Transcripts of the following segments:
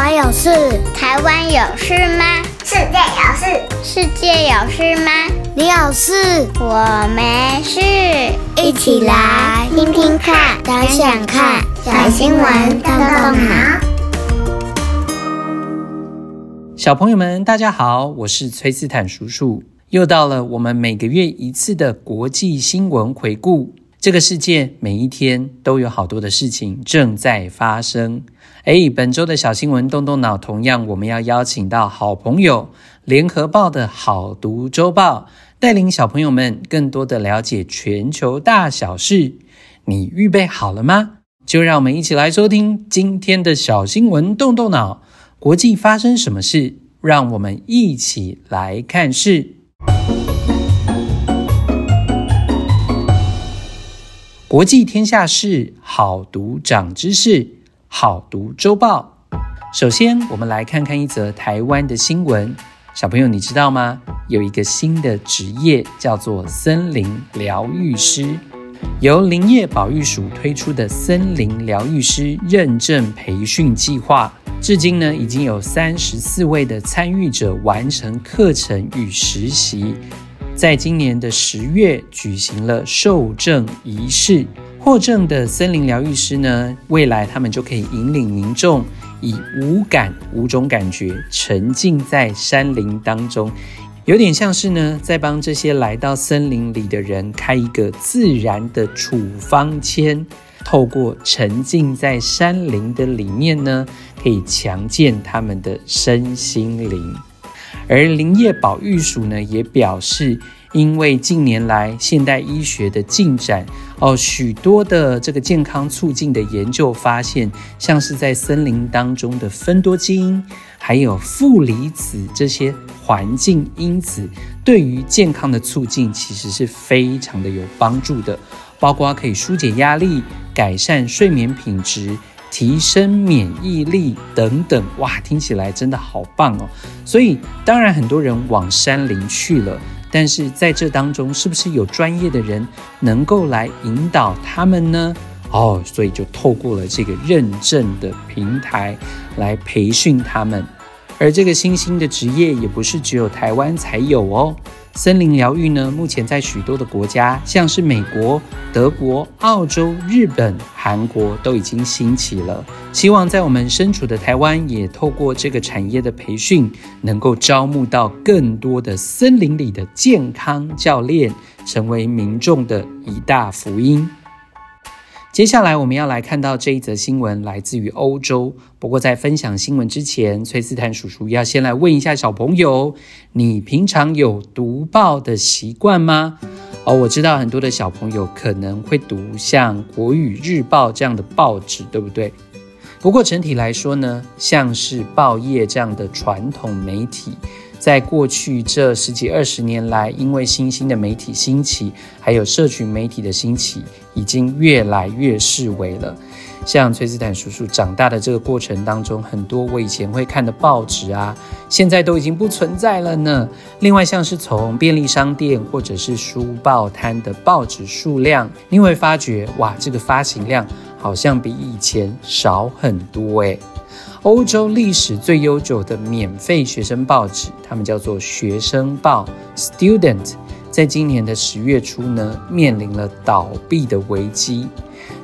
我有事，台湾有事吗？世界有事，世界有事吗？你有事，我没事。一起来听听看，想想看，小新闻动动脑。小朋友们，大家好，我是崔斯坦叔叔。又到了我们每个月一次的国际新闻回顾。这个世界每一天都有好多的事情正在发生。诶，本周的小新闻动动脑，同样我们要邀请到好朋友联合报的好读周报，带领小朋友们更多的了解全球大小事。你预备好了吗？就让我们一起来收听今天的小新闻动动脑。国际发生什么事？让我们一起来看事。国际天下事，好读长知识。好读周报。首先，我们来看看一则台湾的新闻。小朋友，你知道吗？有一个新的职业叫做森林疗愈师，由林业保育署推出的森林疗愈师认证培训计划，至今呢已经有三十四位的参与者完成课程与实习，在今年的十月举行了受证仪式。获证的森林疗愈师呢，未来他们就可以引领民众以五感五种感觉沉浸在山林当中，有点像是呢在帮这些来到森林里的人开一个自然的处方签，透过沉浸在山林的里面呢，可以强健他们的身心灵。而林业保育署呢也表示。因为近年来现代医学的进展，哦，许多的这个健康促进的研究发现，像是在森林当中的芬多精，还有负离子这些环境因子，对于健康的促进其实是非常的有帮助的，包括可以纾解压力、改善睡眠品质、提升免疫力等等。哇，听起来真的好棒哦！所以当然很多人往山林去了。但是在这当中，是不是有专业的人能够来引导他们呢？哦，所以就透过了这个认证的平台来培训他们。而这个新兴的职业也不是只有台湾才有哦。森林疗愈呢，目前在许多的国家，像是美国、德国、澳洲、日本、韩国都已经兴起了。希望在我们身处的台湾，也透过这个产业的培训，能够招募到更多的森林里的健康教练，成为民众的一大福音。接下来我们要来看到这一则新闻，来自于欧洲。不过在分享新闻之前，崔斯坦叔叔要先来问一下小朋友：你平常有读报的习惯吗？哦，我知道很多的小朋友可能会读像《国语日报》这样的报纸，对不对？不过整体来说呢，像是报业这样的传统媒体。在过去这十几二十年来，因为新兴的媒体兴起，还有社群媒体的兴起，已经越来越式微了。像崔斯坦叔叔长大的这个过程当中，很多我以前会看的报纸啊，现在都已经不存在了呢。另外，像是从便利商店或者是书报摊的报纸数量，你会发觉，哇，这个发行量好像比以前少很多诶。欧洲历史最悠久的免费学生报纸，他们叫做学生报 （Student）。在今年的十月初呢，面临了倒闭的危机。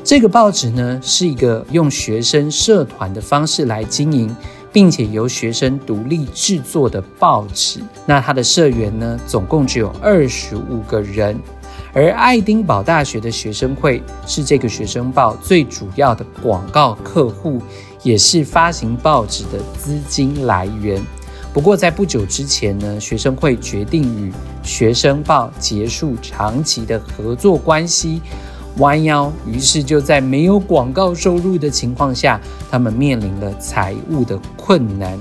这个报纸呢，是一个用学生社团的方式来经营，并且由学生独立制作的报纸。那它的社员呢，总共只有二十五个人。而爱丁堡大学的学生会是这个学生报最主要的广告客户。也是发行报纸的资金来源。不过，在不久之前呢，学生会决定与学生报结束长期的合作关系，弯腰，于是就在没有广告收入的情况下，他们面临了财务的困难。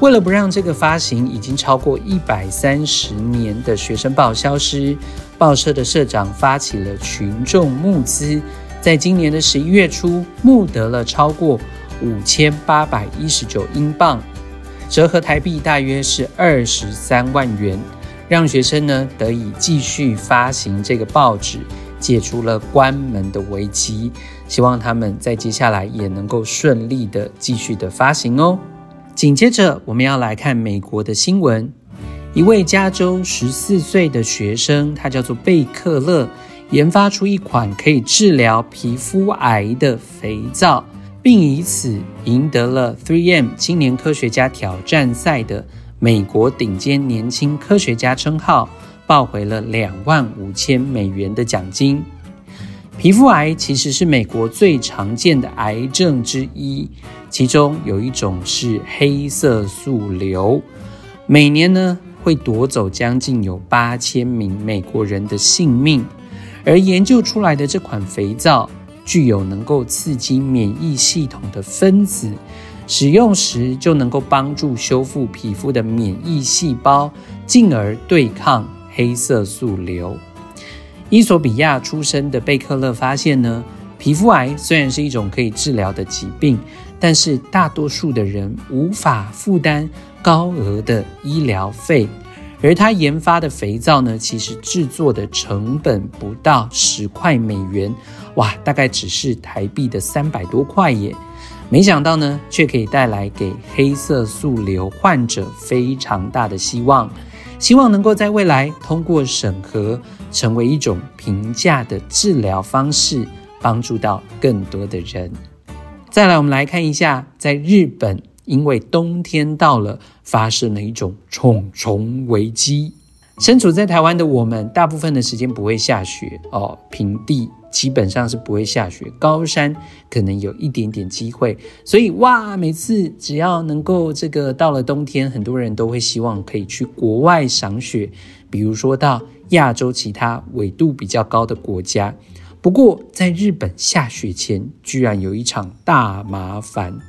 为了不让这个发行已经超过一百三十年的学生报消失，报社的社长发起了群众募资，在今年的十一月初，募得了超过。五千八百一十九英镑，折合台币大约是二十三万元，让学生呢得以继续发行这个报纸，解除了关门的危机。希望他们在接下来也能够顺利的继续的发行哦。紧接着，我们要来看美国的新闻。一位加州十四岁的学生，他叫做贝克勒，研发出一款可以治疗皮肤癌的肥皂，并以此赢得了 3M 青年科学家挑战赛的美国顶尖年轻科学家称号，抱回了两万五千美元的奖金。皮肤癌其实是美国最常见的癌症之一，其中有一种是黑色素瘤，每年呢，会夺走将近有八千名美国人的性命，而研究出来的这款肥皂具有能够刺激免疫系统的分子，使用时就能够帮助修复皮肤的免疫细胞，进而对抗黑色素瘤。伊索比亚出生的贝克勒发现呢，皮肤癌虽然是一种可以治疗的疾病，但是大多数的人无法负担。高额的医疗费，而他研发的肥皂呢，其实制作的成本不到十块美元，哇，大概只是台币的三百多块耶。没想到呢，却可以带来给黑色素瘤患者非常大的希望，希望能够在未来通过审核，成为一种平价的治疗方式，帮助到更多的人。再来，我们来看一下，在日本。因为冬天到了，发生了一种虫虫危机。身处在台湾的我们，大部分的时间不会下雪哦，平地基本上是不会下雪，高山可能有一点点机会。所以哇，每次只要能够这个到了冬天，很多人都会希望可以去国外赏雪，比如说到亚洲其他纬度比较高的国家。不过在日本下雪前，居然有一场大麻烦。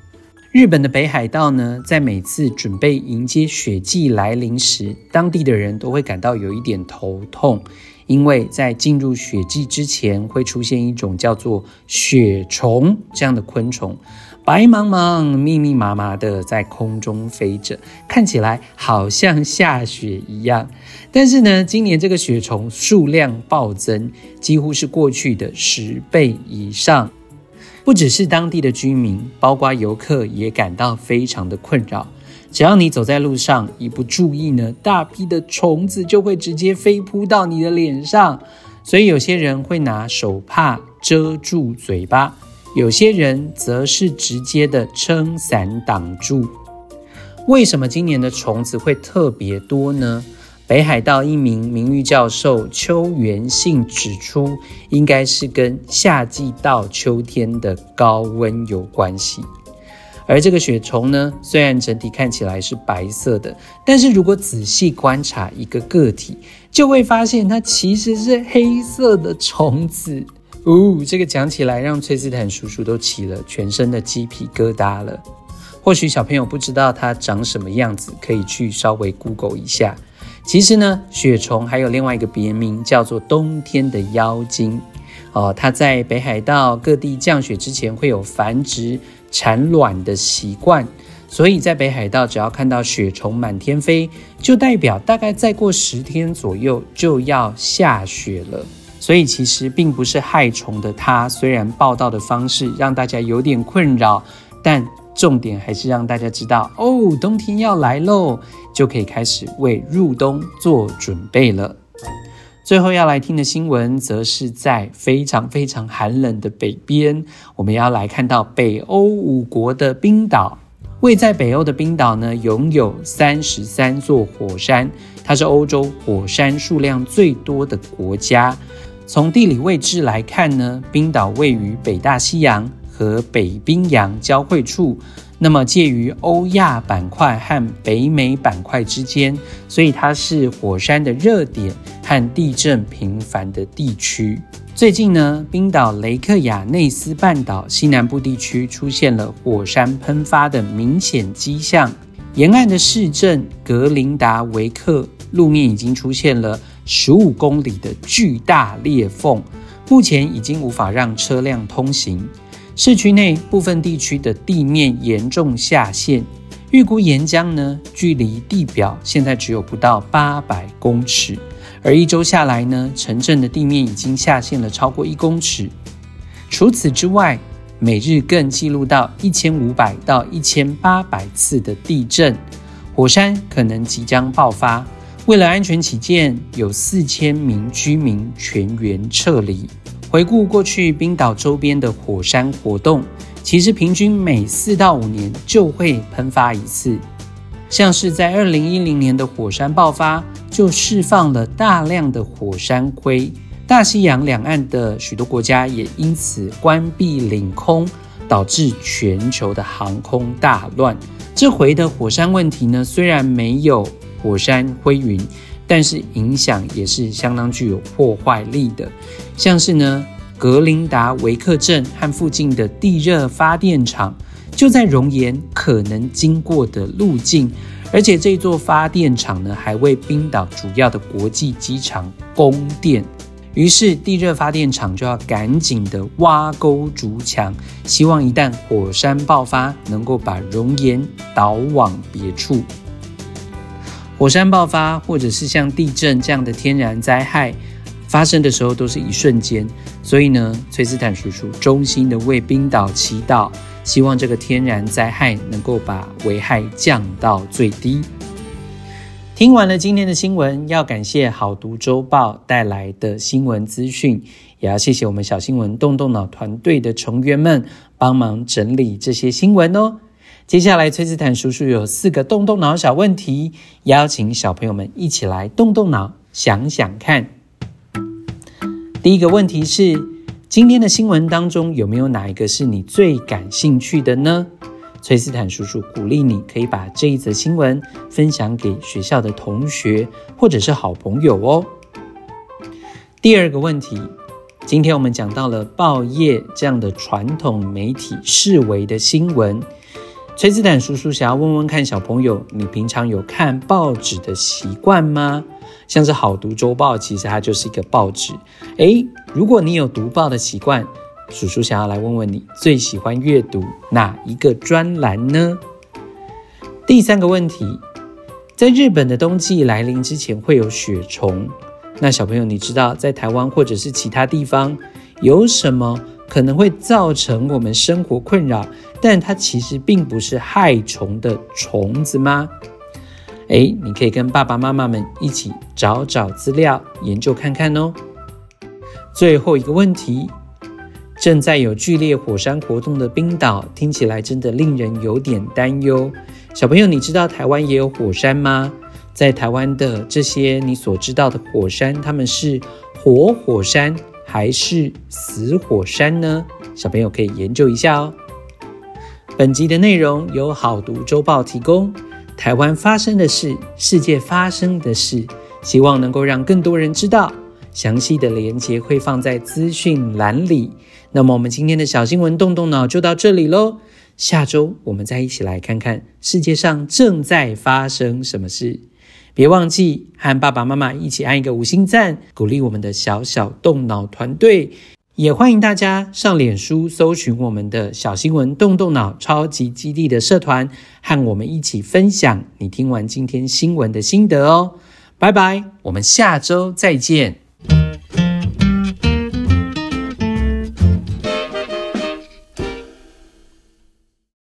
日本的北海道呢，在每次准备迎接雪季来临时，当地的人都会感到有一点头痛，因为在进入雪季之前，会出现一种叫做雪虫这样的昆虫，白茫茫、密密麻麻的在空中飞着，看起来好像下雪一样。但是呢，今年这个雪虫数量暴增，几乎是过去的十倍以上。不只是当地的居民，包括游客也感到非常的困扰。只要你走在路上，一不注意呢，大批的虫子就会直接飞扑到你的脸上。所以有些人会拿手帕遮住嘴巴，有些人则是直接的撑伞挡住。为什么今年的虫子会特别多呢？北海道一名名誉教授邱元信指出，应该是跟夏季到秋天的高温有关系。而这个雪虫呢，虽然整体看起来是白色的，但是如果仔细观察一个个体，就会发现它其实是黑色的虫子。哦，这个讲起来让崔斯坦叔叔都起了全身的鸡皮疙瘩了。或许小朋友不知道它长什么样子，可以去稍微 Google 一下。其实呢，雪虫还有另外一个别名，叫做冬天的妖精。哦，它在北海道各地降雪之前会有繁殖产卵的习惯，所以在北海道只要看到雪虫满天飞，就代表大概再过十天左右就要下雪了。所以其实并不是害虫的它，虽然报道的方式让大家有点困扰，但。重点还是让大家知道哦，冬天要来喽，就可以开始为入冬做准备了。最后要来听的新闻，则是在非常非常寒冷的北边，我们要来看到北欧五国的冰岛。位在北欧的冰岛呢，拥有三十三座火山，它是欧洲火山数量最多的国家。从地理位置来看呢，冰岛位于北大西洋。和北冰洋交汇处，那么介于欧亚板块和北美板块之间，所以它是火山的热点和地震频繁的地区。最近呢，冰岛雷克雅内斯半岛西南部地区出现了火山喷发的明显迹象，沿岸的市镇格林达维克路面已经出现了十五公里的巨大裂缝，目前已经无法让车辆通行。市区内部分地区的地面严重下陷，预估岩浆呢，距离地表现在只有不到八百公尺，而一周下来呢，城镇的地面已经下陷了超过一公尺。除此之外，每日更记录到一千五百到一千八百次的地震，火山可能即将爆发。为了安全起见，有四千名居民全员撤离。回顾过去冰岛周边的火山活动，其实平均每四到五年就会喷发一次。像是在二零一零年的火山爆发，就释放了大量的火山灰。大西洋两岸的许多国家也因此关闭领空，导致全球的航空大乱。这回的火山问题呢，虽然没有火山灰云，但是影响也是相当具有破坏力的。像是呢，格林达维克镇和附近的地热发电厂，就在熔岩可能经过的路径，而且这座发电厂呢，还为冰岛主要的国际机场供电。于是，地热发电厂就要赶紧的挖沟筑墙，希望一旦火山爆发，能够把熔岩导往别处。火山爆发，或者是像地震这样的天然灾害发生的时候，都是一瞬间。所以呢，崔斯坦叔叔衷心的为冰岛祈祷，希望这个天然灾害能够把危害降到最低。听完了今天的新闻，要感谢好读周报带来的新闻资讯，也要谢谢我们小新闻动动脑团队的成员们帮忙整理这些新闻哦。接下来，崔斯坦叔叔有四个动动脑小问题，邀请小朋友们一起来动动脑，想想看。第一个问题是：今天的新闻当中有没有哪一个是你最感兴趣的呢？崔斯坦叔叔鼓励你可以把这一则新闻分享给学校的同学或者是好朋友哦。第二个问题，今天我们讲到了报业这样的传统媒体视为的新闻。崔斯坦叔叔想要问问看小朋友，你平常有看报纸的习惯吗？像是好读周报，其实它就是一个报纸。诶，如果你有读报的习惯，叔叔想要来问问你，最喜欢阅读哪一个专栏呢？第三个问题，在日本的冬季来临之前会有雪虫，那小朋友你知道在台湾或者是其他地方有什么？可能会造成我们生活困扰，但它其实并不是害虫的虫子吗？诶，你可以跟爸爸妈妈们一起找找资料，研究看看哦。最后一个问题，正在有剧烈火山活动的冰岛，听起来真的令人有点担忧。小朋友，你知道台湾也有火山吗？在台湾的这些你所知道的火山，它们是活火山，还是死火山呢？小朋友可以研究一下哦。本集的内容由好读周报提供。台湾发生的事，世界发生的事，希望能够让更多人知道。详细的连接会放在资讯栏里。那么，我们今天的小新闻动动脑就到这里喽。下周我们再一起来看看世界上正在发生什么事。别忘记和爸爸妈妈一起按一个五星赞，鼓励我们的小小动脑团队。也欢迎大家上脸书搜寻我们的小新闻动动脑超级基地的社团，和我们一起分享你听完今天新闻的心得哦。拜拜，我们下周再见。